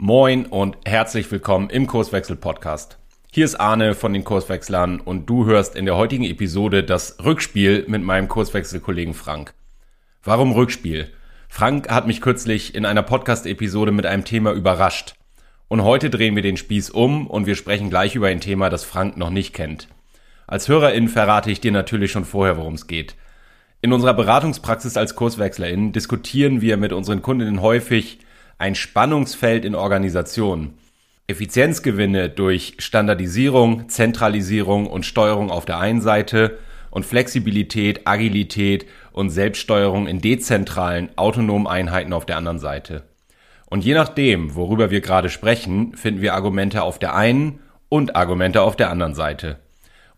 Moin und herzlich willkommen im Kurswechsel Podcast. Hier ist Arne von den Kurswechslern und du hörst in der heutigen Episode das Rückspiel mit meinem Kurswechselkollegen Frank. Warum Rückspiel? Frank hat mich kürzlich in einer Podcast-Episode mit einem Thema überrascht. Und heute drehen wir den Spieß um und wir sprechen gleich über ein Thema, das Frank noch nicht kennt. Als Hörerin verrate ich dir natürlich schon vorher, worum es geht. In unserer Beratungspraxis als Kurswechslerin diskutieren wir mit unseren Kundinnen häufig ein Spannungsfeld in Organisationen. Effizienzgewinne durch Standardisierung, Zentralisierung und Steuerung auf der einen Seite und Flexibilität, Agilität und Selbststeuerung in dezentralen, autonomen Einheiten auf der anderen Seite. Und je nachdem, worüber wir gerade sprechen, finden wir Argumente auf der einen und Argumente auf der anderen Seite.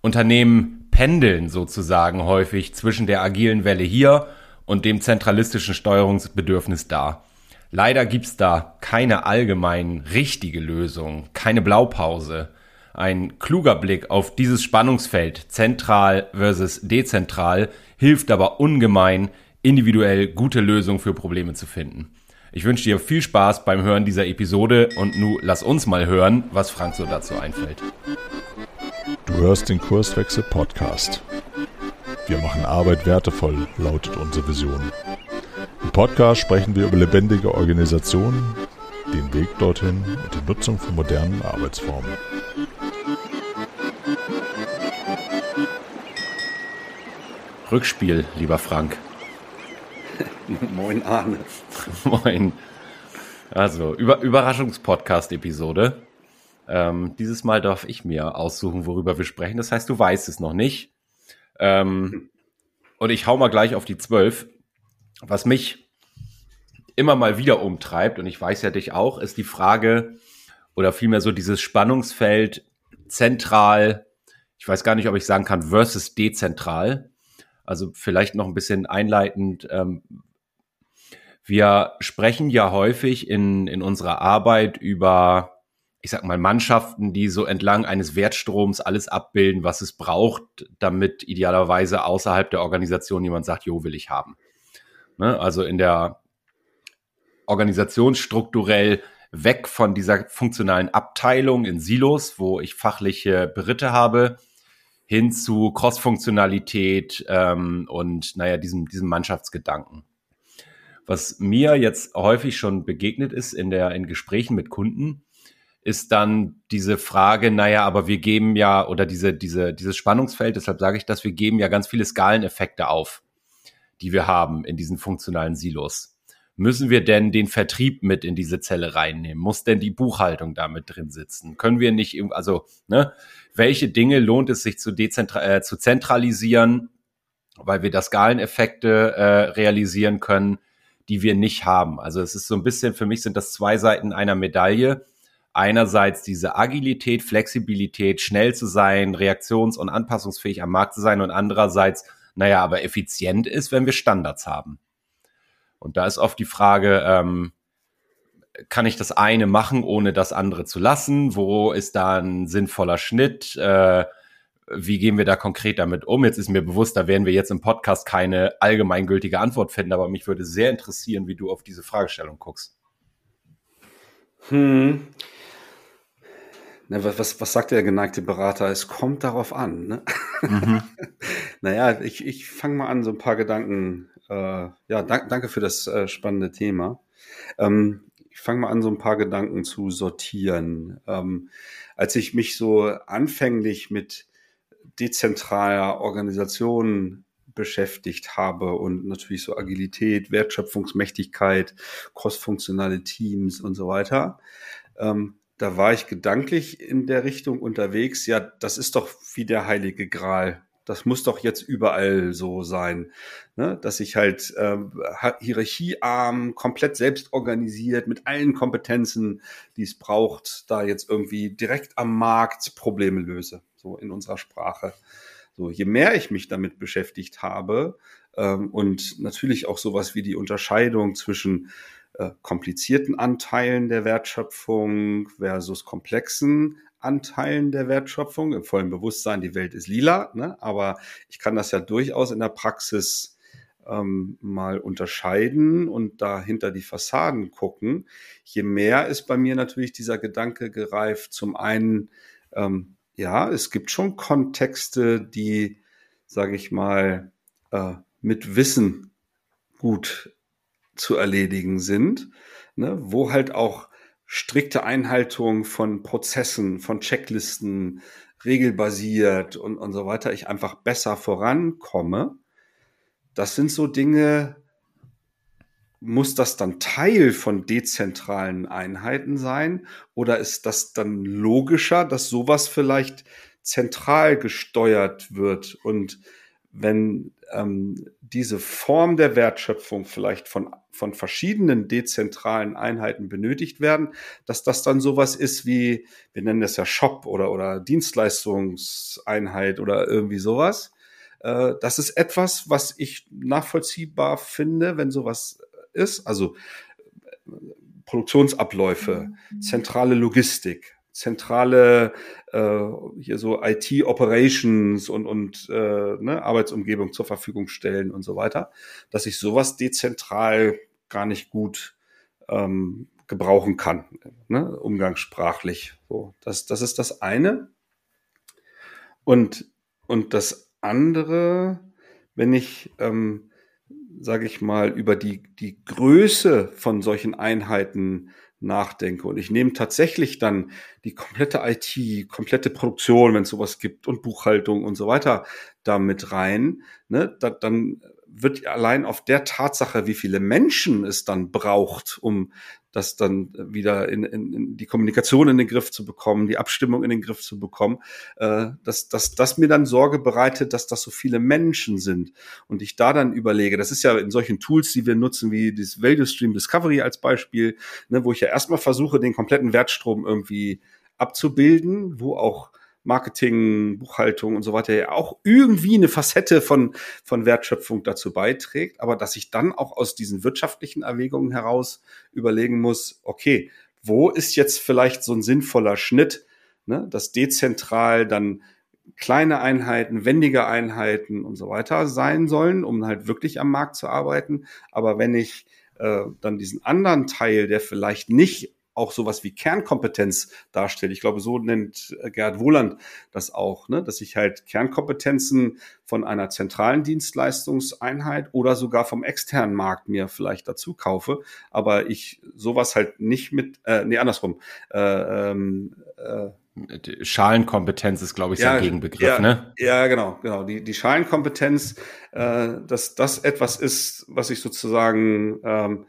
Unternehmen pendeln sozusagen häufig zwischen der agilen Welle hier und dem zentralistischen Steuerungsbedürfnis da. Leider gibt's da keine allgemein richtige Lösung, keine Blaupause. Ein kluger Blick auf dieses Spannungsfeld zentral versus dezentral hilft aber ungemein, individuell gute Lösungen für Probleme zu finden. Ich wünsche dir viel Spaß beim Hören dieser Episode und nu lass uns mal hören, was Frank so dazu einfällt. Du hörst den Kurswechsel Podcast. Wir machen Arbeit wertevoll, lautet unsere Vision. Im Podcast sprechen wir über lebendige Organisationen, den Weg dorthin und die Nutzung von modernen Arbeitsformen. Rückspiel, lieber Frank. Moin Arne. Moin. Also, Über Überraschungspodcast-Episode. Ähm, dieses Mal darf ich mir aussuchen, worüber wir sprechen. Das heißt, du weißt es noch nicht. Ähm, und ich hau mal gleich auf die zwölf. Was mich immer mal wieder umtreibt, und ich weiß ja dich auch, ist die Frage oder vielmehr so dieses Spannungsfeld zentral, ich weiß gar nicht, ob ich sagen kann, versus dezentral. Also vielleicht noch ein bisschen einleitend. Ähm, wir sprechen ja häufig in, in unserer Arbeit über ich sag mal, Mannschaften, die so entlang eines Wertstroms alles abbilden, was es braucht, damit idealerweise außerhalb der Organisation jemand sagt, jo, will ich haben. Ne? Also in der Organisation strukturell weg von dieser funktionalen Abteilung in Silos, wo ich fachliche Beritte habe, hin zu Cross-Funktionalität ähm, und naja, diesem, diesem Mannschaftsgedanken. Was mir jetzt häufig schon begegnet ist in der in Gesprächen mit Kunden, ist dann diese Frage, naja, aber wir geben ja, oder diese, diese, dieses Spannungsfeld, deshalb sage ich das, wir geben ja ganz viele Skaleneffekte auf, die wir haben in diesen funktionalen Silos. Müssen wir denn den Vertrieb mit in diese Zelle reinnehmen? Muss denn die Buchhaltung damit drin sitzen? Können wir nicht, also, ne, welche Dinge lohnt es sich zu, dezentra äh, zu zentralisieren, weil wir da Skaleneffekte äh, realisieren können, die wir nicht haben? Also es ist so ein bisschen, für mich sind das zwei Seiten einer Medaille einerseits diese Agilität, Flexibilität, schnell zu sein, reaktions- und anpassungsfähig am Markt zu sein und andererseits, naja, aber effizient ist, wenn wir Standards haben. Und da ist oft die Frage, ähm, kann ich das eine machen, ohne das andere zu lassen? Wo ist da ein sinnvoller Schnitt? Äh, wie gehen wir da konkret damit um? Jetzt ist mir bewusst, da werden wir jetzt im Podcast keine allgemeingültige Antwort finden, aber mich würde sehr interessieren, wie du auf diese Fragestellung guckst. Hm. Na, was, was sagt der geneigte Berater? Es kommt darauf an. Ne? Mhm. naja, ich, ich fange mal an, so ein paar Gedanken. Äh, ja, dank, danke für das äh, spannende Thema. Ähm, ich fange mal an, so ein paar Gedanken zu sortieren. Ähm, als ich mich so anfänglich mit dezentraler Organisation beschäftigt habe und natürlich so Agilität, Wertschöpfungsmächtigkeit, crossfunktionale Teams und so weiter, ähm, da war ich gedanklich in der Richtung unterwegs. Ja, das ist doch wie der heilige Gral. Das muss doch jetzt überall so sein, ne? dass ich halt äh, hierarchiearm, komplett selbst organisiert, mit allen Kompetenzen, die es braucht, da jetzt irgendwie direkt am Markt Probleme löse, so in unserer Sprache. So, je mehr ich mich damit beschäftigt habe ähm, und natürlich auch sowas wie die Unterscheidung zwischen äh, komplizierten Anteilen der Wertschöpfung versus komplexen Anteilen der Wertschöpfung, im vollen Bewusstsein, die Welt ist lila, ne? aber ich kann das ja durchaus in der Praxis ähm, mal unterscheiden und da hinter die Fassaden gucken, je mehr ist bei mir natürlich dieser Gedanke gereift. Zum einen, ähm, ja, es gibt schon Kontexte, die, sage ich mal, äh, mit Wissen gut zu erledigen sind, ne, wo halt auch strikte Einhaltung von Prozessen, von Checklisten, regelbasiert und, und so weiter, ich einfach besser vorankomme. Das sind so Dinge, muss das dann Teil von dezentralen Einheiten sein? Oder ist das dann logischer, dass sowas vielleicht zentral gesteuert wird? Und wenn ähm, diese Form der Wertschöpfung vielleicht von, von verschiedenen dezentralen Einheiten benötigt werden, dass das dann sowas ist wie, wir nennen das ja Shop oder, oder Dienstleistungseinheit oder irgendwie sowas. Äh, das ist etwas, was ich nachvollziehbar finde, wenn sowas ist. Also äh, Produktionsabläufe, mhm. zentrale Logistik, zentrale äh, hier so IT-Operations und, und äh, ne, Arbeitsumgebung zur Verfügung stellen und so weiter, dass ich sowas dezentral gar nicht gut ähm, gebrauchen kann, ne, umgangssprachlich. So, das, das ist das eine. Und, und das andere, wenn ich, ähm, sage ich mal, über die, die Größe von solchen Einheiten nachdenke. Und ich nehme tatsächlich dann die komplette IT, komplette Produktion, wenn es sowas gibt, und Buchhaltung und so weiter da mit rein. Ne? Da, dann wird allein auf der Tatsache, wie viele Menschen es dann braucht, um das dann wieder in, in, in die Kommunikation in den Griff zu bekommen, die Abstimmung in den Griff zu bekommen, äh, dass, dass das mir dann Sorge bereitet, dass das so viele Menschen sind. Und ich da dann überlege, das ist ja in solchen Tools, die wir nutzen, wie das Value Stream Discovery als Beispiel, ne, wo ich ja erstmal versuche, den kompletten Wertstrom irgendwie abzubilden, wo auch Marketing, Buchhaltung und so weiter ja auch irgendwie eine Facette von, von Wertschöpfung dazu beiträgt, aber dass ich dann auch aus diesen wirtschaftlichen Erwägungen heraus überlegen muss, okay, wo ist jetzt vielleicht so ein sinnvoller Schnitt, ne, dass dezentral dann kleine Einheiten, wendige Einheiten und so weiter sein sollen, um halt wirklich am Markt zu arbeiten. Aber wenn ich äh, dann diesen anderen Teil, der vielleicht nicht auch sowas wie Kernkompetenz darstellt. Ich glaube, so nennt äh, Gerhard Wohland das auch, ne? dass ich halt Kernkompetenzen von einer zentralen Dienstleistungseinheit oder sogar vom externen Markt mir vielleicht dazu kaufe, aber ich sowas halt nicht mit, äh, nee, andersrum, äh, ähm, äh, Schalenkompetenz ist, glaube ich, ja, sein Gegenbegriff, ja, ne? Ja, genau, genau. Die, die Schalenkompetenz, äh, dass das etwas ist, was ich sozusagen ähm,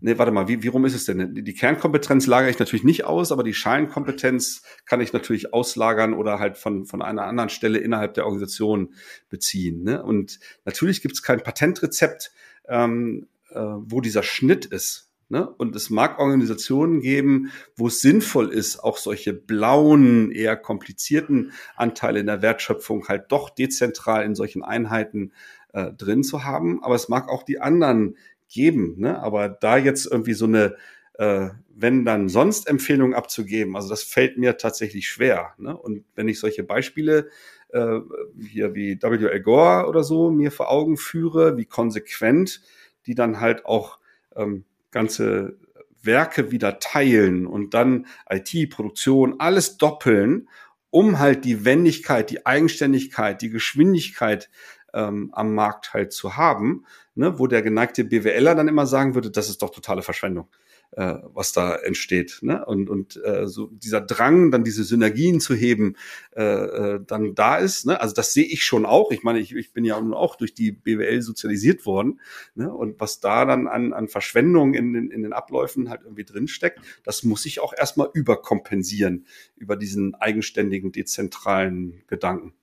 Nee, warte mal, wie, wie rum ist es denn? Die Kernkompetenz lagere ich natürlich nicht aus, aber die Schalenkompetenz kann ich natürlich auslagern oder halt von, von einer anderen Stelle innerhalb der Organisation beziehen. Ne? Und natürlich gibt es kein Patentrezept, ähm, äh, wo dieser Schnitt ist. Ne? Und es mag Organisationen geben, wo es sinnvoll ist, auch solche blauen, eher komplizierten Anteile in der Wertschöpfung halt doch dezentral in solchen Einheiten äh, drin zu haben. Aber es mag auch die anderen geben. Ne? Aber da jetzt irgendwie so eine, äh, wenn dann sonst Empfehlungen abzugeben, also das fällt mir tatsächlich schwer. Ne? Und wenn ich solche Beispiele äh, hier wie W.L. Gore oder so mir vor Augen führe, wie konsequent die dann halt auch ähm, ganze Werke wieder teilen und dann IT, Produktion, alles doppeln, um halt die Wendigkeit, die Eigenständigkeit, die Geschwindigkeit ähm, am Markt halt zu haben, ne, wo der geneigte BWLer dann immer sagen würde, das ist doch totale Verschwendung, äh, was da entsteht. Ne? Und, und äh, so dieser Drang, dann diese Synergien zu heben, äh, äh, dann da ist. Ne? Also das sehe ich schon auch. Ich meine, ich, ich bin ja nun auch durch die BWL sozialisiert worden. Ne? Und was da dann an, an Verschwendung in den, in den Abläufen halt irgendwie drinsteckt, das muss ich auch erstmal überkompensieren über diesen eigenständigen, dezentralen Gedanken.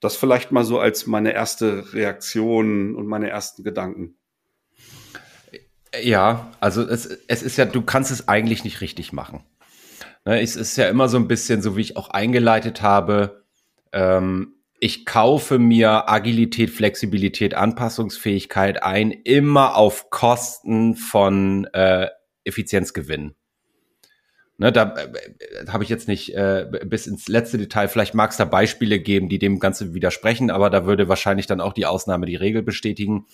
Das vielleicht mal so als meine erste Reaktion und meine ersten Gedanken. Ja, also es, es ist ja, du kannst es eigentlich nicht richtig machen. Ne, es ist ja immer so ein bisschen, so wie ich auch eingeleitet habe, ähm, ich kaufe mir Agilität, Flexibilität, Anpassungsfähigkeit ein, immer auf Kosten von äh, Effizienzgewinn. Ne, da äh, habe ich jetzt nicht äh, bis ins letzte Detail. Vielleicht mag es da Beispiele geben, die dem Ganze widersprechen, aber da würde wahrscheinlich dann auch die Ausnahme die Regel bestätigen.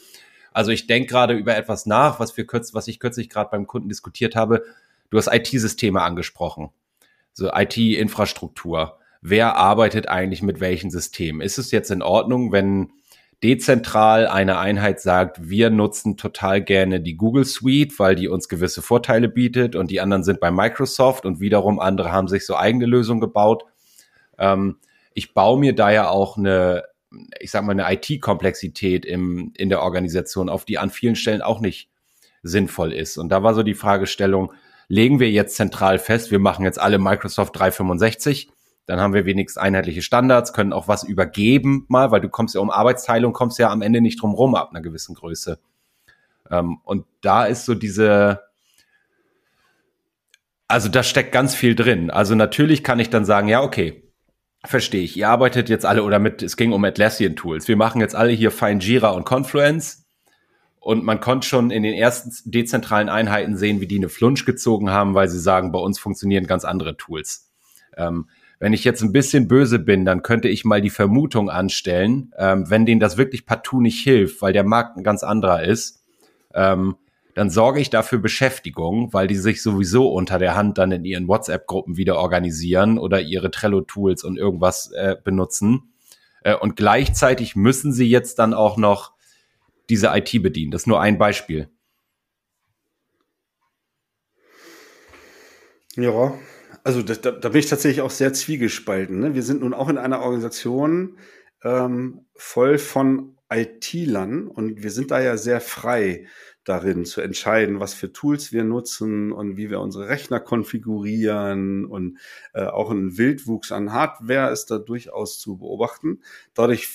Also ich denke gerade über etwas nach, was wir kürz, was ich kürzlich gerade beim Kunden diskutiert habe. Du hast IT-Systeme angesprochen, so IT-Infrastruktur. Wer arbeitet eigentlich mit welchen Systemen? Ist es jetzt in Ordnung, wenn dezentral eine Einheit sagt, wir nutzen total gerne die Google Suite, weil die uns gewisse Vorteile bietet und die anderen sind bei Microsoft und wiederum andere haben sich so eigene Lösungen gebaut. Ähm, ich baue mir da ja auch eine, ich sag mal, eine IT-Komplexität im, in der Organisation, auf die an vielen Stellen auch nicht sinnvoll ist. Und da war so die Fragestellung, legen wir jetzt zentral fest, wir machen jetzt alle Microsoft 365 dann haben wir wenigstens einheitliche Standards, können auch was übergeben mal, weil du kommst ja um Arbeitsteilung, kommst ja am Ende nicht drum rum ab einer gewissen Größe. Ähm, und da ist so diese, also da steckt ganz viel drin. Also natürlich kann ich dann sagen, ja, okay, verstehe ich. Ihr arbeitet jetzt alle oder mit, es ging um Atlassian Tools. Wir machen jetzt alle hier fein Jira und Confluence. Und man konnte schon in den ersten dezentralen Einheiten sehen, wie die eine Flunsch gezogen haben, weil sie sagen, bei uns funktionieren ganz andere Tools. Ähm, wenn ich jetzt ein bisschen böse bin, dann könnte ich mal die Vermutung anstellen, ähm, wenn denen das wirklich partout nicht hilft, weil der Markt ein ganz anderer ist, ähm, dann sorge ich dafür Beschäftigung, weil die sich sowieso unter der Hand dann in ihren WhatsApp-Gruppen wieder organisieren oder ihre Trello-Tools und irgendwas äh, benutzen. Äh, und gleichzeitig müssen sie jetzt dann auch noch diese IT bedienen. Das ist nur ein Beispiel. Ja, also da, da, bin ich tatsächlich auch sehr zwiegespalten. Ne? Wir sind nun auch in einer Organisation ähm, voll von IT-Lern und wir sind da ja sehr frei darin zu entscheiden, was für Tools wir nutzen und wie wir unsere Rechner konfigurieren und äh, auch ein Wildwuchs an Hardware ist da durchaus zu beobachten. Dadurch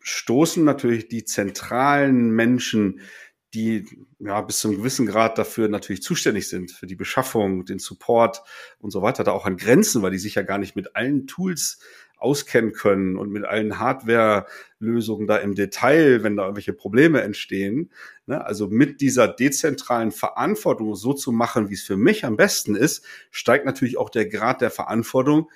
stoßen natürlich die zentralen Menschen die ja bis zu einem gewissen Grad dafür natürlich zuständig sind, für die Beschaffung, den Support und so weiter, da auch an Grenzen, weil die sich ja gar nicht mit allen Tools auskennen können und mit allen Hardware-Lösungen da im Detail, wenn da irgendwelche Probleme entstehen. Ne? Also mit dieser dezentralen Verantwortung so zu machen, wie es für mich am besten ist, steigt natürlich auch der Grad der Verantwortung.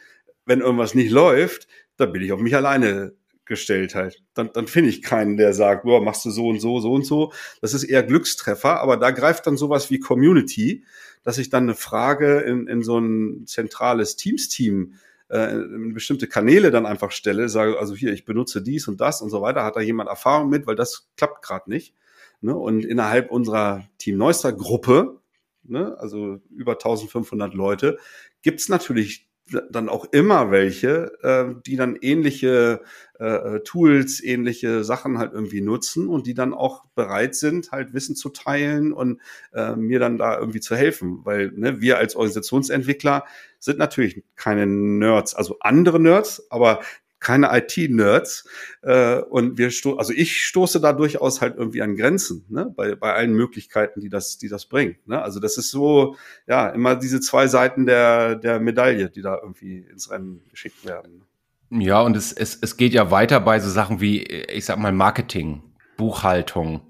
Wenn irgendwas nicht läuft, da bin ich auf mich alleine gestellt halt. Dann, dann finde ich keinen, der sagt, boah, machst du so und so, so und so. Das ist eher Glückstreffer, aber da greift dann sowas wie Community, dass ich dann eine Frage in, in so ein zentrales Teams-Team äh, bestimmte Kanäle dann einfach stelle, sage, also hier, ich benutze dies und das und so weiter, hat da jemand Erfahrung mit, weil das klappt gerade nicht. Ne? Und innerhalb unserer Team Neuster Gruppe, ne, also über 1500 Leute, gibt's natürlich dann auch immer welche, äh, die dann ähnliche äh, Tools, ähnliche Sachen halt irgendwie nutzen und die dann auch bereit sind, halt Wissen zu teilen und äh, mir dann da irgendwie zu helfen. Weil ne, wir als Organisationsentwickler sind natürlich keine Nerds, also andere Nerds, aber keine IT-Nerds. Äh, und wir sto also ich stoße da durchaus halt irgendwie an Grenzen, ne? bei, bei allen Möglichkeiten, die das, die das bringt. Ne? Also das ist so, ja, immer diese zwei Seiten der, der Medaille, die da irgendwie ins Rennen geschickt werden. Ja, und es, es, es geht ja weiter bei so Sachen wie, ich sag mal, Marketing, Buchhaltung.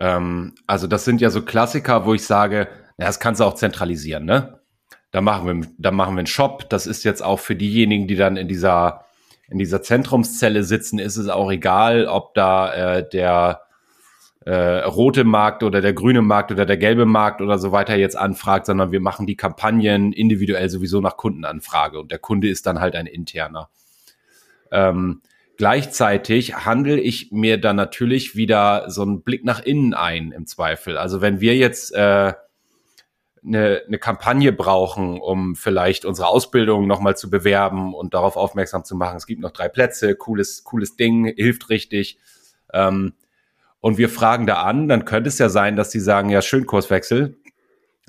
Ähm, also das sind ja so Klassiker, wo ich sage, ja, das kannst du auch zentralisieren, ne? Da machen wir, da machen wir einen Shop. Das ist jetzt auch für diejenigen, die dann in dieser in dieser Zentrumszelle sitzen, ist es auch egal, ob da äh, der äh, rote Markt oder der grüne Markt oder der gelbe Markt oder so weiter jetzt anfragt, sondern wir machen die Kampagnen individuell sowieso nach Kundenanfrage und der Kunde ist dann halt ein interner. Ähm, gleichzeitig handle ich mir dann natürlich wieder so einen Blick nach innen ein im Zweifel. Also wenn wir jetzt äh, eine, eine Kampagne brauchen, um vielleicht unsere Ausbildung nochmal zu bewerben und darauf aufmerksam zu machen. Es gibt noch drei Plätze, cooles, cooles Ding, hilft richtig. Ähm, und wir fragen da an, dann könnte es ja sein, dass sie sagen, ja, schön Kurswechsel.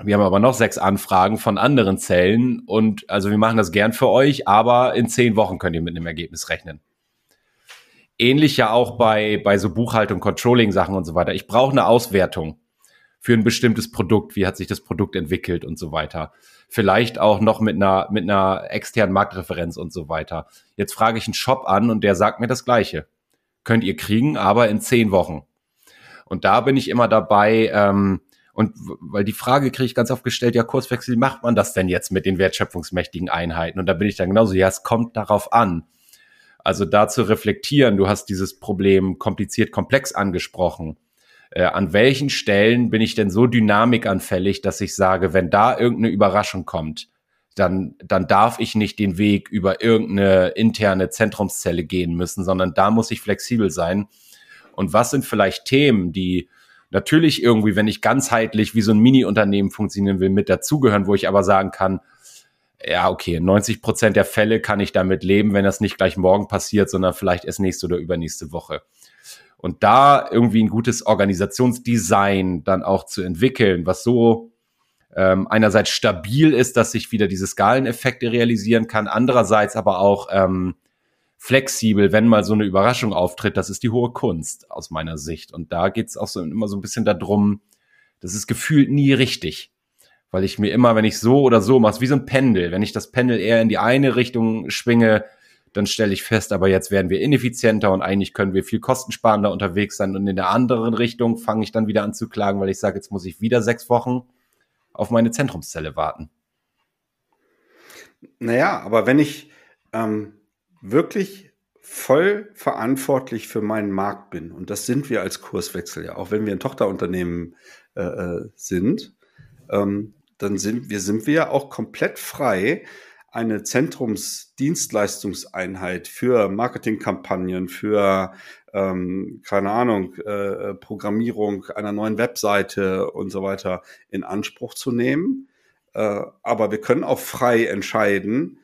Wir haben aber noch sechs Anfragen von anderen Zellen und also wir machen das gern für euch, aber in zehn Wochen könnt ihr mit einem Ergebnis rechnen. Ähnlich ja auch bei, bei so Buchhaltung, Controlling-Sachen und so weiter. Ich brauche eine Auswertung für ein bestimmtes Produkt, wie hat sich das Produkt entwickelt und so weiter. Vielleicht auch noch mit einer, mit einer externen Marktreferenz und so weiter. Jetzt frage ich einen Shop an und der sagt mir das Gleiche. Könnt ihr kriegen, aber in zehn Wochen. Und da bin ich immer dabei, ähm, und weil die Frage kriege ich ganz oft gestellt, ja, Kurswechsel, wie macht man das denn jetzt mit den wertschöpfungsmächtigen Einheiten? Und da bin ich dann genauso, ja, es kommt darauf an. Also da zu reflektieren, du hast dieses Problem kompliziert, komplex angesprochen äh, an welchen Stellen bin ich denn so dynamikanfällig, dass ich sage, wenn da irgendeine Überraschung kommt, dann, dann darf ich nicht den Weg über irgendeine interne Zentrumszelle gehen müssen, sondern da muss ich flexibel sein. Und was sind vielleicht Themen, die natürlich irgendwie, wenn ich ganzheitlich wie so ein Mini-Unternehmen funktionieren will, mit dazugehören, wo ich aber sagen kann, ja, okay, 90 Prozent der Fälle kann ich damit leben, wenn das nicht gleich morgen passiert, sondern vielleicht erst nächste oder übernächste Woche. Und da irgendwie ein gutes Organisationsdesign dann auch zu entwickeln, was so ähm, einerseits stabil ist, dass sich wieder diese Skaleneffekte realisieren kann, andererseits aber auch ähm, flexibel, wenn mal so eine Überraschung auftritt, das ist die hohe Kunst aus meiner Sicht. Und da geht's auch so immer so ein bisschen darum, das ist gefühlt nie richtig. Weil ich mir immer, wenn ich so oder so mache, wie so ein Pendel, wenn ich das Pendel eher in die eine Richtung schwinge, dann stelle ich fest, aber jetzt werden wir ineffizienter und eigentlich können wir viel kostensparender unterwegs sein. Und in der anderen Richtung fange ich dann wieder an zu klagen, weil ich sage, jetzt muss ich wieder sechs Wochen auf meine Zentrumszelle warten. Naja, aber wenn ich ähm, wirklich voll verantwortlich für meinen Markt bin, und das sind wir als Kurswechsel ja, auch wenn wir ein Tochterunternehmen äh, äh sind, ähm, dann sind wir, sind wir ja auch komplett frei, eine Zentrumsdienstleistungseinheit für Marketingkampagnen, für ähm, keine Ahnung, äh, Programmierung einer neuen Webseite und so weiter in Anspruch zu nehmen. Äh, aber wir können auch frei entscheiden,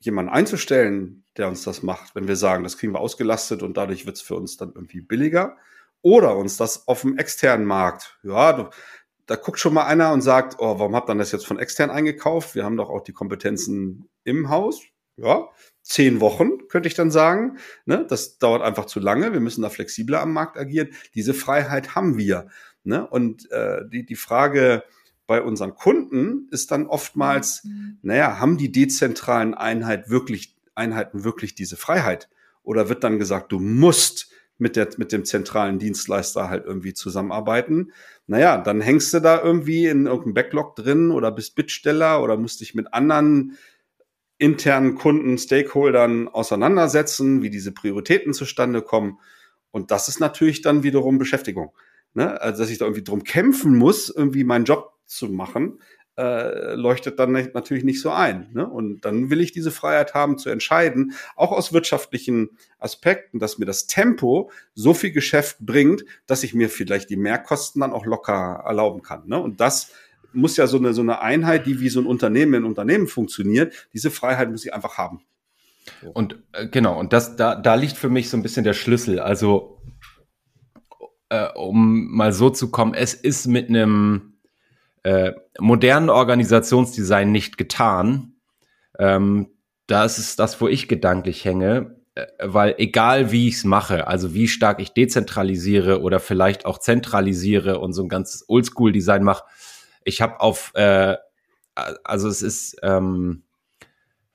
jemanden einzustellen, der uns das macht, wenn wir sagen, das kriegen wir ausgelastet und dadurch wird es für uns dann irgendwie billiger. Oder uns das auf dem externen Markt, ja, da guckt schon mal einer und sagt, oh, warum habt ihr das jetzt von extern eingekauft? Wir haben doch auch die Kompetenzen im Haus. Ja, zehn Wochen, könnte ich dann sagen. Ne? Das dauert einfach zu lange. Wir müssen da flexibler am Markt agieren. Diese Freiheit haben wir. Ne? Und äh, die, die Frage bei unseren Kunden ist dann oftmals, naja, haben die dezentralen Einheit wirklich, Einheiten wirklich diese Freiheit? Oder wird dann gesagt, du musst mit, der, mit dem zentralen Dienstleister halt irgendwie zusammenarbeiten. Naja, dann hängst du da irgendwie in irgendeinem Backlog drin oder bist Bittsteller oder musst dich mit anderen internen Kunden, Stakeholdern auseinandersetzen, wie diese Prioritäten zustande kommen. Und das ist natürlich dann wiederum Beschäftigung. Ne? Also, dass ich da irgendwie drum kämpfen muss, irgendwie meinen Job zu machen, äh, leuchtet dann natürlich nicht so ein. Ne? Und dann will ich diese Freiheit haben zu entscheiden, auch aus wirtschaftlichen Aspekten, dass mir das Tempo so viel Geschäft bringt, dass ich mir vielleicht die Mehrkosten dann auch locker erlauben kann. Ne? Und das muss ja so eine, so eine Einheit, die wie so ein Unternehmen in Unternehmen funktioniert, diese Freiheit muss ich einfach haben. Und äh, genau, und das, da, da liegt für mich so ein bisschen der Schlüssel. Also, äh, um mal so zu kommen, es ist mit einem äh, modernen Organisationsdesign nicht getan. Ähm, das ist das, wo ich gedanklich hänge, äh, weil egal wie ich es mache, also wie stark ich dezentralisiere oder vielleicht auch zentralisiere und so ein ganzes Oldschool-Design mache, ich habe auf, äh, also es ist, ähm,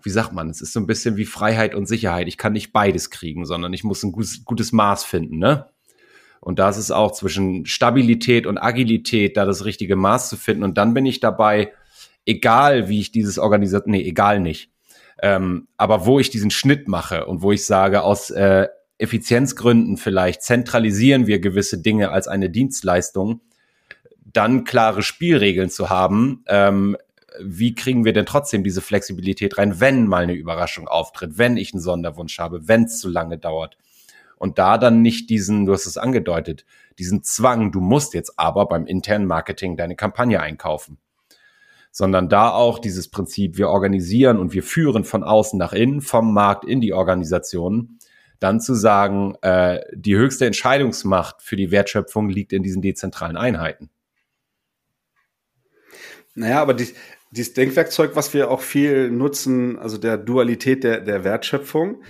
wie sagt man, es ist so ein bisschen wie Freiheit und Sicherheit. Ich kann nicht beides kriegen, sondern ich muss ein gutes, gutes Maß finden, ne? Und da ist es auch zwischen Stabilität und Agilität, da das richtige Maß zu finden. Und dann bin ich dabei, egal wie ich dieses organisiert, nee, egal nicht. Ähm, aber wo ich diesen Schnitt mache und wo ich sage, aus äh, Effizienzgründen vielleicht zentralisieren wir gewisse Dinge als eine Dienstleistung, dann klare Spielregeln zu haben, ähm, wie kriegen wir denn trotzdem diese Flexibilität rein, wenn mal eine Überraschung auftritt, wenn ich einen Sonderwunsch habe, wenn es zu lange dauert und da dann nicht diesen, du hast es angedeutet, diesen Zwang, du musst jetzt aber beim internen Marketing deine Kampagne einkaufen, sondern da auch dieses Prinzip, wir organisieren und wir führen von außen nach innen, vom Markt in die Organisation, dann zu sagen, äh, die höchste Entscheidungsmacht für die Wertschöpfung liegt in diesen dezentralen Einheiten. Naja, aber die, dieses Denkwerkzeug, was wir auch viel nutzen, also der Dualität der, der Wertschöpfung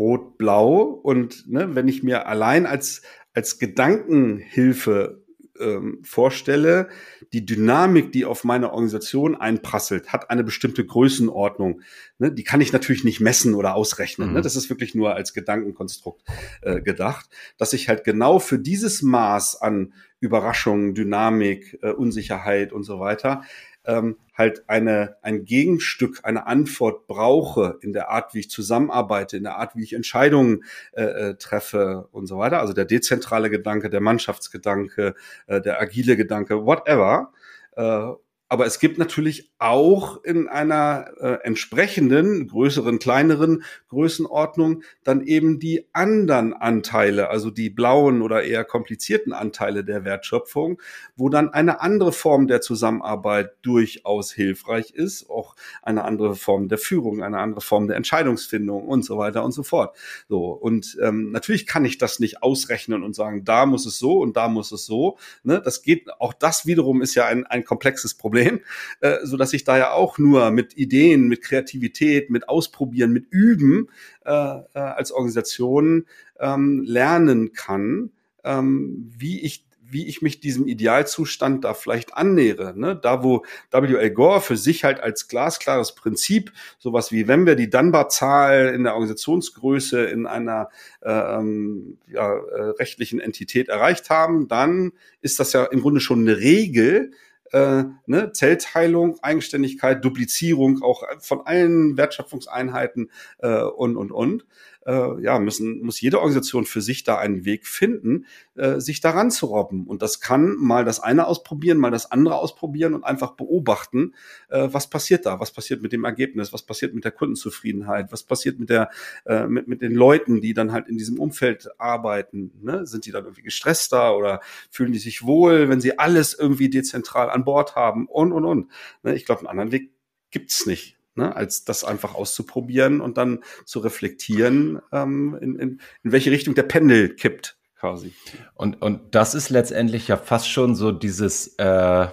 Rot-Blau. Und ne, wenn ich mir allein als, als Gedankenhilfe ähm, vorstelle, die Dynamik, die auf meine Organisation einprasselt, hat eine bestimmte Größenordnung. Ne, die kann ich natürlich nicht messen oder ausrechnen. Ne? Mhm. Ne? Das ist wirklich nur als Gedankenkonstrukt äh, gedacht, dass ich halt genau für dieses Maß an Überraschung, Dynamik, äh, Unsicherheit und so weiter ähm, halt eine, ein Gegenstück, eine Antwort brauche in der Art, wie ich zusammenarbeite, in der Art, wie ich Entscheidungen äh, äh, treffe und so weiter. Also der dezentrale Gedanke, der Mannschaftsgedanke, äh, der agile Gedanke, whatever. Äh, aber es gibt natürlich auch in einer äh, entsprechenden, größeren, kleineren Größenordnung dann eben die anderen Anteile, also die blauen oder eher komplizierten Anteile der Wertschöpfung, wo dann eine andere Form der Zusammenarbeit durchaus hilfreich ist, auch eine andere Form der Führung, eine andere Form der Entscheidungsfindung und so weiter und so fort. So und ähm, natürlich kann ich das nicht ausrechnen und sagen, da muss es so und da muss es so. Ne? Das geht. Auch das wiederum ist ja ein, ein komplexes Problem Problem, äh, so dass ich da ja auch nur mit Ideen, mit Kreativität, mit Ausprobieren, mit Üben äh, äh, als Organisation ähm, lernen kann, ähm, wie ich wie ich mich diesem Idealzustand da vielleicht annähere. Ne? Da, wo W.L. Gore für sich halt als glasklares Prinzip sowas wie, wenn wir die Dunbar-Zahl in der Organisationsgröße in einer äh, ähm, ja, äh, rechtlichen Entität erreicht haben, dann ist das ja im Grunde schon eine Regel, äh, ne, Zellteilung, Eigenständigkeit, Duplizierung auch von allen Wertschöpfungseinheiten äh, und, und, und äh, ja, müssen, muss jede Organisation für sich da einen Weg finden, äh, sich daran zu robben. Und das kann mal das eine ausprobieren, mal das andere ausprobieren und einfach beobachten, äh, was passiert da, was passiert mit dem Ergebnis, was passiert mit der Kundenzufriedenheit, was passiert mit der, äh, mit, mit den Leuten, die dann halt in diesem Umfeld arbeiten. Ne? Sind die dann irgendwie gestresster oder fühlen die sich wohl, wenn sie alles irgendwie dezentral an Bord haben und und und. Ne? Ich glaube, einen anderen Weg gibt's nicht ne, als das einfach auszuprobieren und dann zu reflektieren, ähm, in, in, in welche Richtung der Pendel kippt, quasi. Und, und das ist letztendlich ja fast schon so dieses, äh,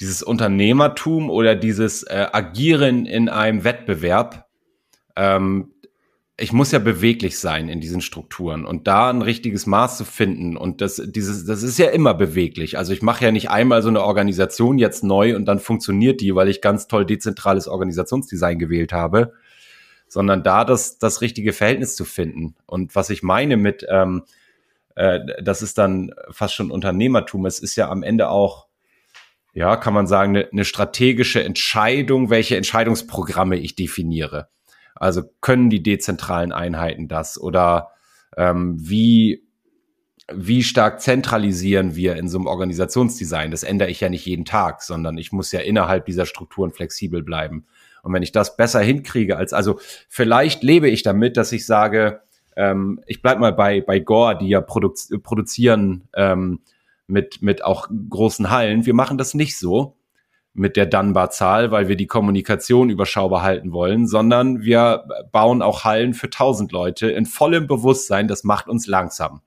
dieses Unternehmertum oder dieses äh, Agieren in einem Wettbewerb, ähm, ich muss ja beweglich sein in diesen Strukturen und da ein richtiges Maß zu finden und das dieses das ist ja immer beweglich. Also ich mache ja nicht einmal so eine Organisation jetzt neu und dann funktioniert die, weil ich ganz toll dezentrales Organisationsdesign gewählt habe, sondern da das das richtige Verhältnis zu finden. Und was ich meine mit ähm, äh, das ist dann fast schon Unternehmertum. Es ist ja am Ende auch ja, kann man sagen, eine, eine strategische Entscheidung, welche Entscheidungsprogramme ich definiere. Also können die dezentralen Einheiten das oder ähm, wie wie stark zentralisieren wir in so einem Organisationsdesign? Das ändere ich ja nicht jeden Tag, sondern ich muss ja innerhalb dieser Strukturen flexibel bleiben. Und wenn ich das besser hinkriege, als also vielleicht lebe ich damit, dass ich sage, ähm, ich bleib mal bei bei Gore, die ja produ produzieren ähm, mit mit auch großen Hallen. Wir machen das nicht so, mit der Dunbar-Zahl, weil wir die Kommunikation überschaubar halten wollen, sondern wir bauen auch Hallen für 1000 Leute in vollem Bewusstsein, das macht uns langsam.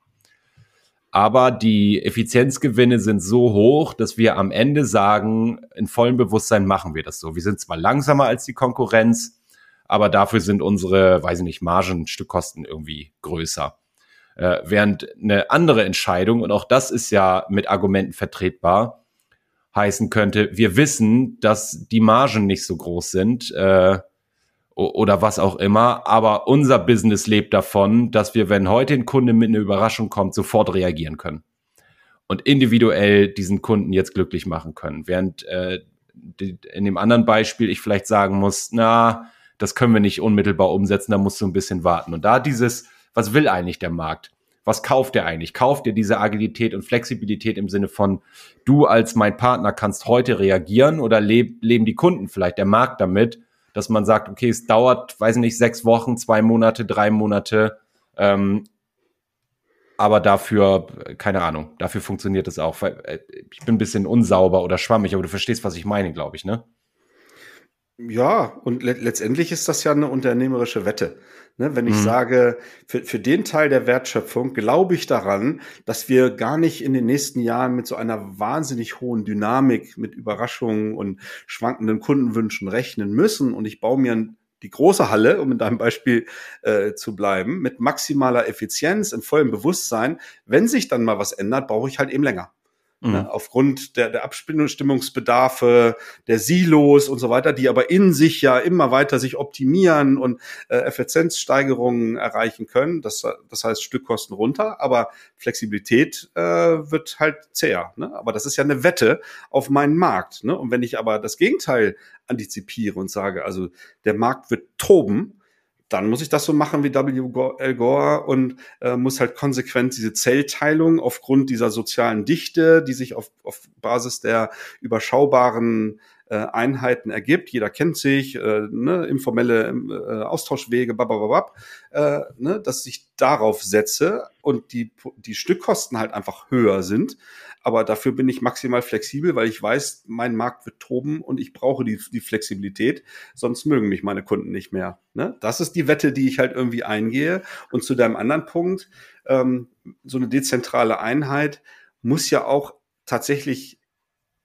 Aber die Effizienzgewinne sind so hoch, dass wir am Ende sagen, in vollem Bewusstsein machen wir das so. Wir sind zwar langsamer als die Konkurrenz, aber dafür sind unsere, weiß ich nicht, Margenstückkosten irgendwie größer. Äh, während eine andere Entscheidung, und auch das ist ja mit Argumenten vertretbar, heißen könnte, wir wissen, dass die Margen nicht so groß sind äh, oder was auch immer, aber unser Business lebt davon, dass wir, wenn heute ein Kunde mit einer Überraschung kommt, sofort reagieren können und individuell diesen Kunden jetzt glücklich machen können. Während äh, in dem anderen Beispiel ich vielleicht sagen muss, na, das können wir nicht unmittelbar umsetzen, da musst du ein bisschen warten. Und da dieses, was will eigentlich der Markt? Was kauft er eigentlich? Kauft er diese Agilität und Flexibilität im Sinne von, du als mein Partner kannst heute reagieren oder leb, leben die Kunden vielleicht, der Markt damit, dass man sagt, okay, es dauert, weiß nicht, sechs Wochen, zwei Monate, drei Monate, ähm, aber dafür, keine Ahnung, dafür funktioniert es auch. Äh, ich bin ein bisschen unsauber oder schwammig, aber du verstehst, was ich meine, glaube ich, ne? Ja, und le letztendlich ist das ja eine unternehmerische Wette. Ne, wenn ich mhm. sage, für, für den Teil der Wertschöpfung glaube ich daran, dass wir gar nicht in den nächsten Jahren mit so einer wahnsinnig hohen Dynamik, mit Überraschungen und schwankenden Kundenwünschen rechnen müssen. Und ich baue mir die große Halle, um in deinem Beispiel äh, zu bleiben, mit maximaler Effizienz, in vollem Bewusstsein. Wenn sich dann mal was ändert, brauche ich halt eben länger. Mhm. Ne, aufgrund der, der Abstimmungsbedarfe, der Silos und so weiter, die aber in sich ja immer weiter sich optimieren und äh, Effizienzsteigerungen erreichen können. Das, das heißt Stückkosten runter, aber Flexibilität äh, wird halt zäher. Ne? Aber das ist ja eine Wette auf meinen Markt. Ne? Und wenn ich aber das Gegenteil antizipiere und sage, also der Markt wird toben, dann muss ich das so machen wie W. L. Gore und äh, muss halt konsequent diese Zellteilung aufgrund dieser sozialen Dichte, die sich auf, auf Basis der überschaubaren äh, Einheiten ergibt. Jeder kennt sich, äh, ne, informelle äh, Austauschwege, babababab, äh, ne, dass ich darauf setze und die, die Stückkosten halt einfach höher sind. Aber dafür bin ich maximal flexibel, weil ich weiß, mein Markt wird toben und ich brauche die, die Flexibilität, sonst mögen mich meine Kunden nicht mehr. Ne? Das ist die Wette, die ich halt irgendwie eingehe. Und zu deinem anderen Punkt, ähm, so eine dezentrale Einheit muss ja auch tatsächlich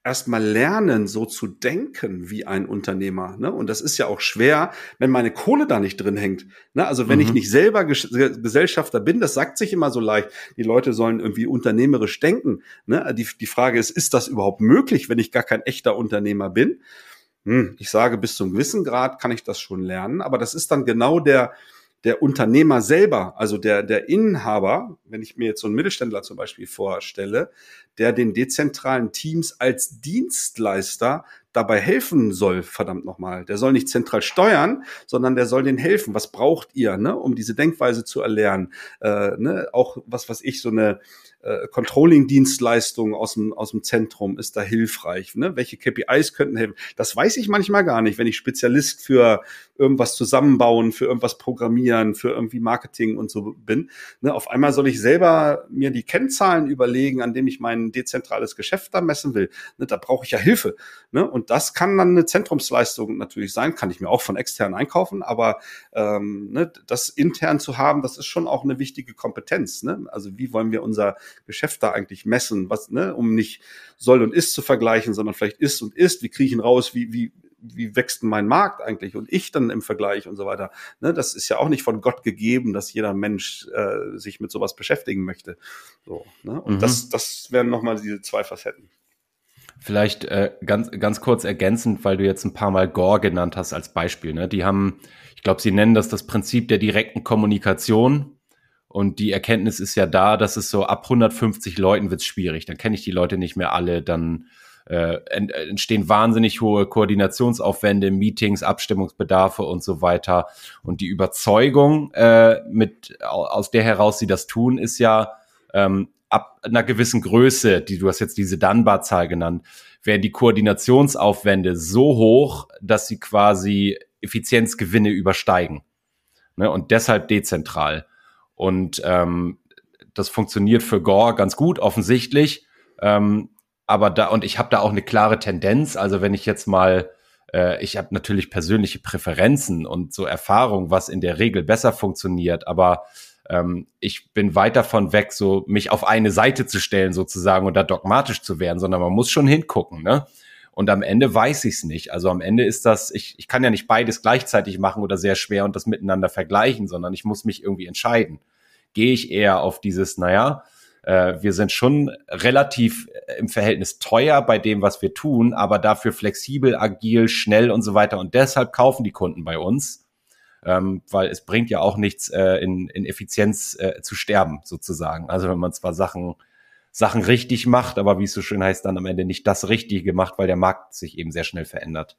erstmal lernen, so zu denken wie ein Unternehmer. Ne? Und das ist ja auch schwer, wenn meine Kohle da nicht drin hängt. Ne? Also wenn mhm. ich nicht selber Ges Gesellschafter bin, das sagt sich immer so leicht, die Leute sollen irgendwie unternehmerisch denken. Ne? Die, die Frage ist, ist das überhaupt möglich, wenn ich gar kein echter Unternehmer bin? Hm, ich sage, bis zum gewissen Grad kann ich das schon lernen, aber das ist dann genau der, der Unternehmer selber, also der, der Inhaber, wenn ich mir jetzt so einen Mittelständler zum Beispiel vorstelle, der den dezentralen Teams als Dienstleister dabei helfen soll, verdammt nochmal. Der soll nicht zentral steuern, sondern der soll denen helfen. Was braucht ihr, ne, um diese Denkweise zu erlernen? Äh, ne, auch was, was ich so eine äh, Controlling-Dienstleistung aus dem, aus dem Zentrum ist da hilfreich. Ne? Welche KPIs könnten helfen? Das weiß ich manchmal gar nicht, wenn ich Spezialist für irgendwas zusammenbauen, für irgendwas programmieren, für irgendwie Marketing und so bin. Ne? Auf einmal soll ich selber mir die Kennzahlen überlegen, an dem ich mein dezentrales Geschäft da messen will. Ne? Da brauche ich ja Hilfe. Ne? Und das kann dann eine Zentrumsleistung natürlich sein, kann ich mir auch von extern einkaufen, aber ähm, ne, das intern zu haben, das ist schon auch eine wichtige Kompetenz. Ne? Also wie wollen wir unser Geschäft da eigentlich messen, was, ne, um nicht soll und ist zu vergleichen, sondern vielleicht ist und ist, wie kriege ich ihn raus, wie, wie, wie wächst denn mein Markt eigentlich und ich dann im Vergleich und so weiter. Ne, das ist ja auch nicht von Gott gegeben, dass jeder Mensch äh, sich mit sowas beschäftigen möchte. So, ne? Und mhm. das, das wären nochmal diese zwei Facetten. Vielleicht äh, ganz, ganz kurz ergänzend, weil du jetzt ein paar Mal Gore genannt hast als Beispiel. Ne? Die haben, ich glaube, sie nennen das das Prinzip der direkten Kommunikation. Und die Erkenntnis ist ja da, dass es so ab 150 Leuten wird schwierig. Dann kenne ich die Leute nicht mehr alle. Dann äh, entstehen wahnsinnig hohe Koordinationsaufwände, Meetings, Abstimmungsbedarfe und so weiter. Und die Überzeugung, äh, mit aus der heraus sie das tun, ist ja ähm, ab einer gewissen Größe, die du hast jetzt diese Dunbar-Zahl genannt, werden die Koordinationsaufwände so hoch, dass sie quasi Effizienzgewinne übersteigen. Ne? Und deshalb dezentral. Und ähm, das funktioniert für Gore ganz gut, offensichtlich. Ähm, aber da, und ich habe da auch eine klare Tendenz. Also wenn ich jetzt mal, äh, ich habe natürlich persönliche Präferenzen und so Erfahrung, was in der Regel besser funktioniert, aber ähm, ich bin weit davon weg, so mich auf eine Seite zu stellen sozusagen und da dogmatisch zu werden, sondern man muss schon hingucken, ne? Und am Ende weiß ich es nicht. Also am Ende ist das, ich, ich kann ja nicht beides gleichzeitig machen oder sehr schwer und das miteinander vergleichen, sondern ich muss mich irgendwie entscheiden. Gehe ich eher auf dieses, naja, äh, wir sind schon relativ äh, im Verhältnis teuer bei dem, was wir tun, aber dafür flexibel, agil, schnell und so weiter. Und deshalb kaufen die Kunden bei uns, ähm, weil es bringt ja auch nichts, äh, in, in Effizienz äh, zu sterben, sozusagen. Also wenn man zwar Sachen Sachen richtig macht, aber wie es so schön heißt, dann am Ende nicht das Richtige macht, weil der Markt sich eben sehr schnell verändert.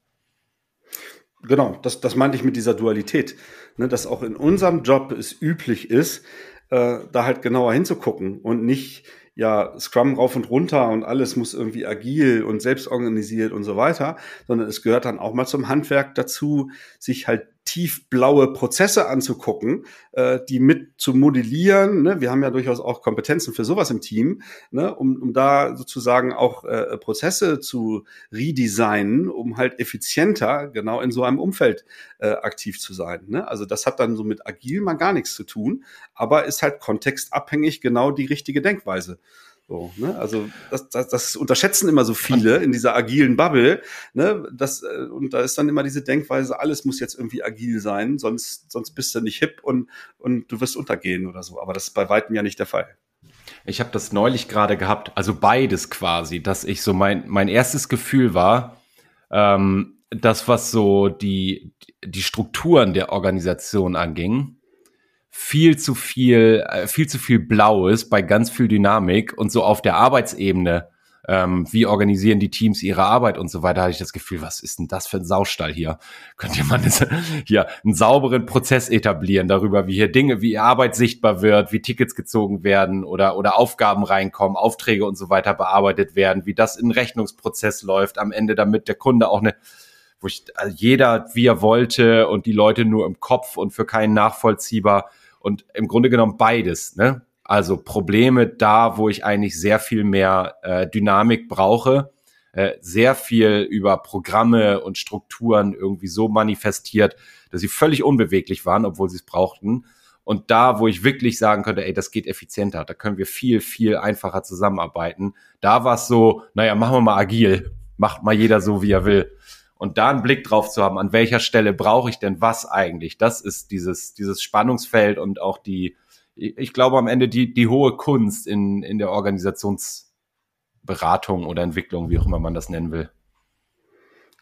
Genau, das, das meinte ich mit dieser Dualität, ne, dass auch in unserem Job es üblich ist, äh, da halt genauer hinzugucken und nicht ja Scrum rauf und runter und alles muss irgendwie agil und selbstorganisiert und so weiter, sondern es gehört dann auch mal zum Handwerk dazu, sich halt tiefblaue Prozesse anzugucken, äh, die mit zu modellieren. Ne? Wir haben ja durchaus auch Kompetenzen für sowas im Team, ne? um, um da sozusagen auch äh, Prozesse zu redesignen, um halt effizienter genau in so einem Umfeld äh, aktiv zu sein. Ne? Also das hat dann so mit agil mal gar nichts zu tun, aber ist halt kontextabhängig genau die richtige Denkweise. So, ne? Also das, das, das unterschätzen immer so viele in dieser agilen Bubble. Ne? Das, äh, und da ist dann immer diese Denkweise, alles muss jetzt irgendwie agil sein, sonst, sonst bist du nicht hip und, und du wirst untergehen oder so. Aber das ist bei weitem ja nicht der Fall. Ich habe das neulich gerade gehabt, also beides quasi, dass ich so mein, mein erstes Gefühl war, ähm, das, was so die, die Strukturen der Organisation anging, viel zu viel, äh, viel zu viel Blaues bei ganz viel Dynamik und so auf der Arbeitsebene ähm, wie organisieren die Teams ihre Arbeit und so weiter, hatte ich das Gefühl, was ist denn das für ein Saustall hier? Könnte man hier einen sauberen Prozess etablieren darüber, wie hier Dinge, wie Arbeit sichtbar wird, wie Tickets gezogen werden oder, oder Aufgaben reinkommen, Aufträge und so weiter bearbeitet werden, wie das in Rechnungsprozess läuft am Ende, damit der Kunde auch eine wo ich also jeder wie er wollte und die Leute nur im Kopf und für keinen nachvollziehbar und im Grunde genommen beides, ne? Also Probleme da, wo ich eigentlich sehr viel mehr äh, Dynamik brauche, äh, sehr viel über Programme und Strukturen irgendwie so manifestiert, dass sie völlig unbeweglich waren, obwohl sie es brauchten. Und da, wo ich wirklich sagen könnte, ey, das geht effizienter, da können wir viel, viel einfacher zusammenarbeiten. Da war es so, naja, machen wir mal agil, macht mal jeder so, wie er will. Und da einen Blick drauf zu haben, an welcher Stelle brauche ich denn was eigentlich? Das ist dieses, dieses Spannungsfeld und auch die, ich glaube am Ende die, die hohe Kunst in, in der Organisationsberatung oder Entwicklung, wie auch immer man das nennen will.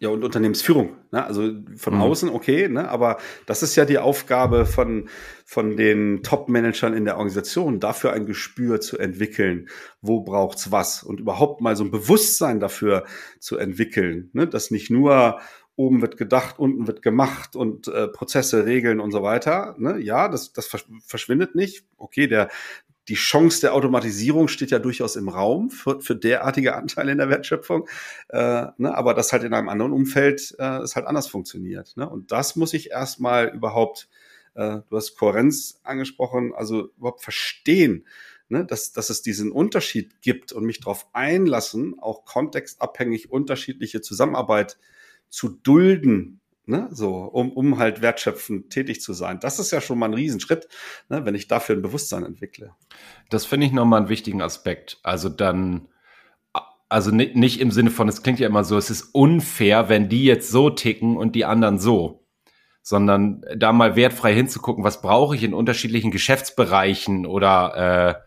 Ja, und Unternehmensführung. Ne? Also von mhm. außen okay, ne? aber das ist ja die Aufgabe von, von den Top-Managern in der Organisation, dafür ein Gespür zu entwickeln, wo braucht's was und überhaupt mal so ein Bewusstsein dafür zu entwickeln, ne? dass nicht nur oben wird gedacht, unten wird gemacht und äh, Prozesse, Regeln und so weiter. Ne? Ja, das, das verschwindet nicht. Okay, der, die Chance der Automatisierung steht ja durchaus im Raum für, für derartige Anteile in der Wertschöpfung, äh, ne? aber das halt in einem anderen Umfeld äh, es halt anders funktioniert. Ne? Und das muss ich erstmal überhaupt, äh, du hast Kohärenz angesprochen, also überhaupt verstehen, ne? dass, dass es diesen Unterschied gibt und mich darauf einlassen, auch kontextabhängig unterschiedliche Zusammenarbeit zu dulden, ne, so, um, um halt wertschöpfend tätig zu sein. Das ist ja schon mal ein Riesenschritt, ne, wenn ich dafür ein Bewusstsein entwickle. Das finde ich nochmal einen wichtigen Aspekt. Also dann, also nicht, nicht im Sinne von, es klingt ja immer so, es ist unfair, wenn die jetzt so ticken und die anderen so, sondern da mal wertfrei hinzugucken, was brauche ich in unterschiedlichen Geschäftsbereichen oder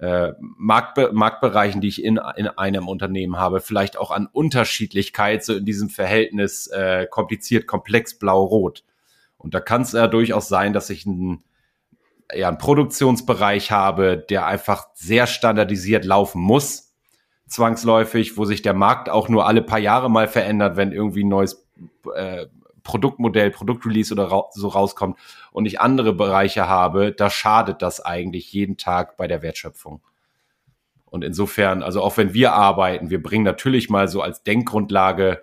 äh, Marktbe Marktbereichen, die ich in, in einem Unternehmen habe, vielleicht auch an Unterschiedlichkeit, so in diesem Verhältnis äh, kompliziert, komplex, blau-rot. Und da kann es ja durchaus sein, dass ich einen, ja, einen Produktionsbereich habe, der einfach sehr standardisiert laufen muss, zwangsläufig, wo sich der Markt auch nur alle paar Jahre mal verändert, wenn irgendwie ein neues äh, Produktmodell, Produktrelease oder ra so rauskommt und ich andere Bereiche habe, da schadet das eigentlich jeden Tag bei der Wertschöpfung. Und insofern, also auch wenn wir arbeiten, wir bringen natürlich mal so als Denkgrundlage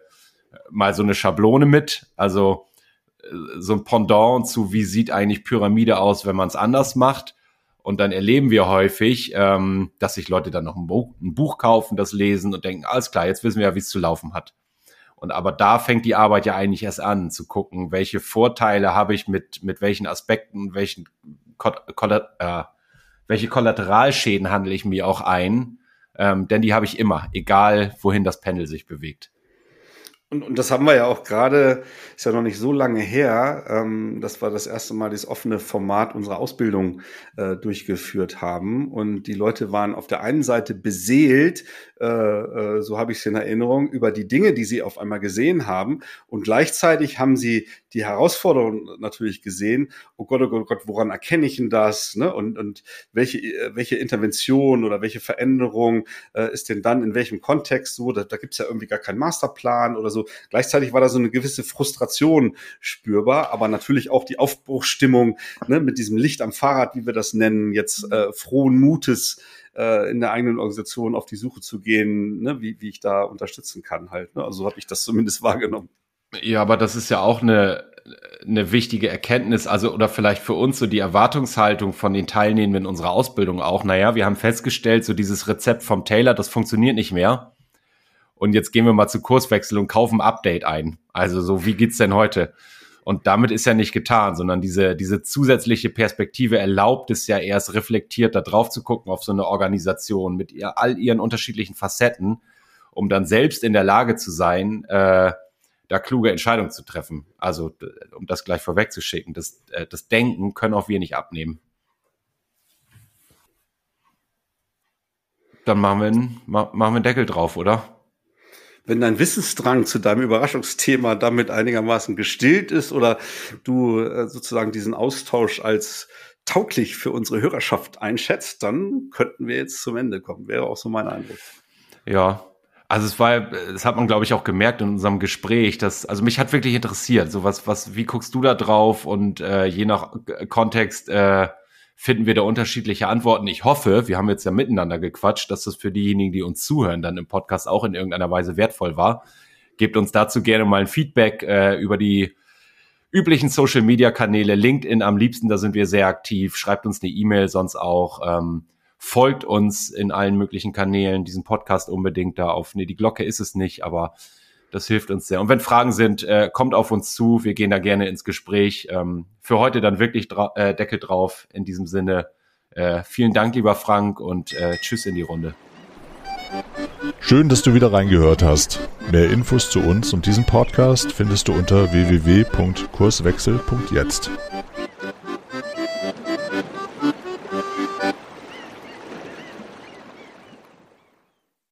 äh, mal so eine Schablone mit, also äh, so ein Pendant zu, wie sieht eigentlich Pyramide aus, wenn man es anders macht. Und dann erleben wir häufig, ähm, dass sich Leute dann noch ein Buch, ein Buch kaufen, das lesen und denken, alles klar, jetzt wissen wir ja, wie es zu laufen hat. Und aber da fängt die Arbeit ja eigentlich erst an, zu gucken, welche Vorteile habe ich mit, mit welchen Aspekten, welchen, äh, welche Kollateralschäden handle ich mir auch ein. Ähm, denn die habe ich immer, egal wohin das Pendel sich bewegt. Und, und das haben wir ja auch gerade, ist ja noch nicht so lange her, ähm, dass wir das erste Mal das offene Format unserer Ausbildung äh, durchgeführt haben. Und die Leute waren auf der einen Seite beseelt, äh, äh, so habe ich es in Erinnerung, über die Dinge, die sie auf einmal gesehen haben. Und gleichzeitig haben sie die Herausforderung natürlich gesehen, oh Gott, oh Gott, oh Gott, woran erkenne ich denn das? Ne? Und, und welche, äh, welche Intervention oder welche Veränderung äh, ist denn dann in welchem Kontext so? Da, da gibt es ja irgendwie gar keinen Masterplan oder so. Gleichzeitig war da so eine gewisse Frustration spürbar, aber natürlich auch die Aufbruchstimmung ne, mit diesem Licht am Fahrrad, wie wir das nennen, jetzt äh, frohen Mutes äh, in der eigenen Organisation auf die Suche zu gehen, ne, wie, wie ich da unterstützen kann halt. Ne? Also so habe ich das zumindest wahrgenommen. Ja, aber das ist ja auch eine, eine wichtige Erkenntnis, also oder vielleicht für uns so die Erwartungshaltung von den Teilnehmenden in unserer Ausbildung auch. Naja, wir haben festgestellt, so dieses Rezept vom Taylor, das funktioniert nicht mehr. Und jetzt gehen wir mal zu Kurswechsel und kaufen Update ein. Also so, wie geht's denn heute? Und damit ist ja nicht getan, sondern diese, diese zusätzliche Perspektive erlaubt es ja erst reflektiert da drauf zu gucken auf so eine Organisation mit ihr, all ihren unterschiedlichen Facetten, um dann selbst in der Lage zu sein, äh, da kluge Entscheidungen zu treffen. Also, um das gleich vorwegzuschicken, das, äh, das Denken können auch wir nicht abnehmen. dann machen wir, einen, machen wir einen Deckel drauf, oder? Wenn dein Wissensdrang zu deinem Überraschungsthema damit einigermaßen gestillt ist oder du äh, sozusagen diesen Austausch als tauglich für unsere Hörerschaft einschätzt, dann könnten wir jetzt zum Ende kommen. Wäre auch so mein Eindruck. Ja, also es war, das hat man glaube ich auch gemerkt in unserem Gespräch, dass also mich hat wirklich interessiert, so was, was, wie guckst du da drauf und äh, je nach Kontext äh, finden wir da unterschiedliche Antworten. Ich hoffe, wir haben jetzt ja miteinander gequatscht, dass das für diejenigen, die uns zuhören, dann im Podcast auch in irgendeiner Weise wertvoll war. Gebt uns dazu gerne mal ein Feedback äh, über die üblichen Social Media Kanäle, LinkedIn am liebsten, da sind wir sehr aktiv. Schreibt uns eine E-Mail, sonst auch. Ähm, folgt uns in allen möglichen Kanälen, diesen Podcast unbedingt da auf. Nee, die Glocke ist es nicht, aber das hilft uns sehr. Und wenn Fragen sind, äh, kommt auf uns zu. Wir gehen da gerne ins Gespräch. Ähm, für heute dann wirklich dra äh, Deckel drauf. In diesem Sinne, äh, vielen Dank, lieber Frank, und äh, tschüss in die Runde. Schön, dass du wieder reingehört hast. Mehr Infos zu uns und diesem Podcast findest du unter www.kurswechsel.jetzt.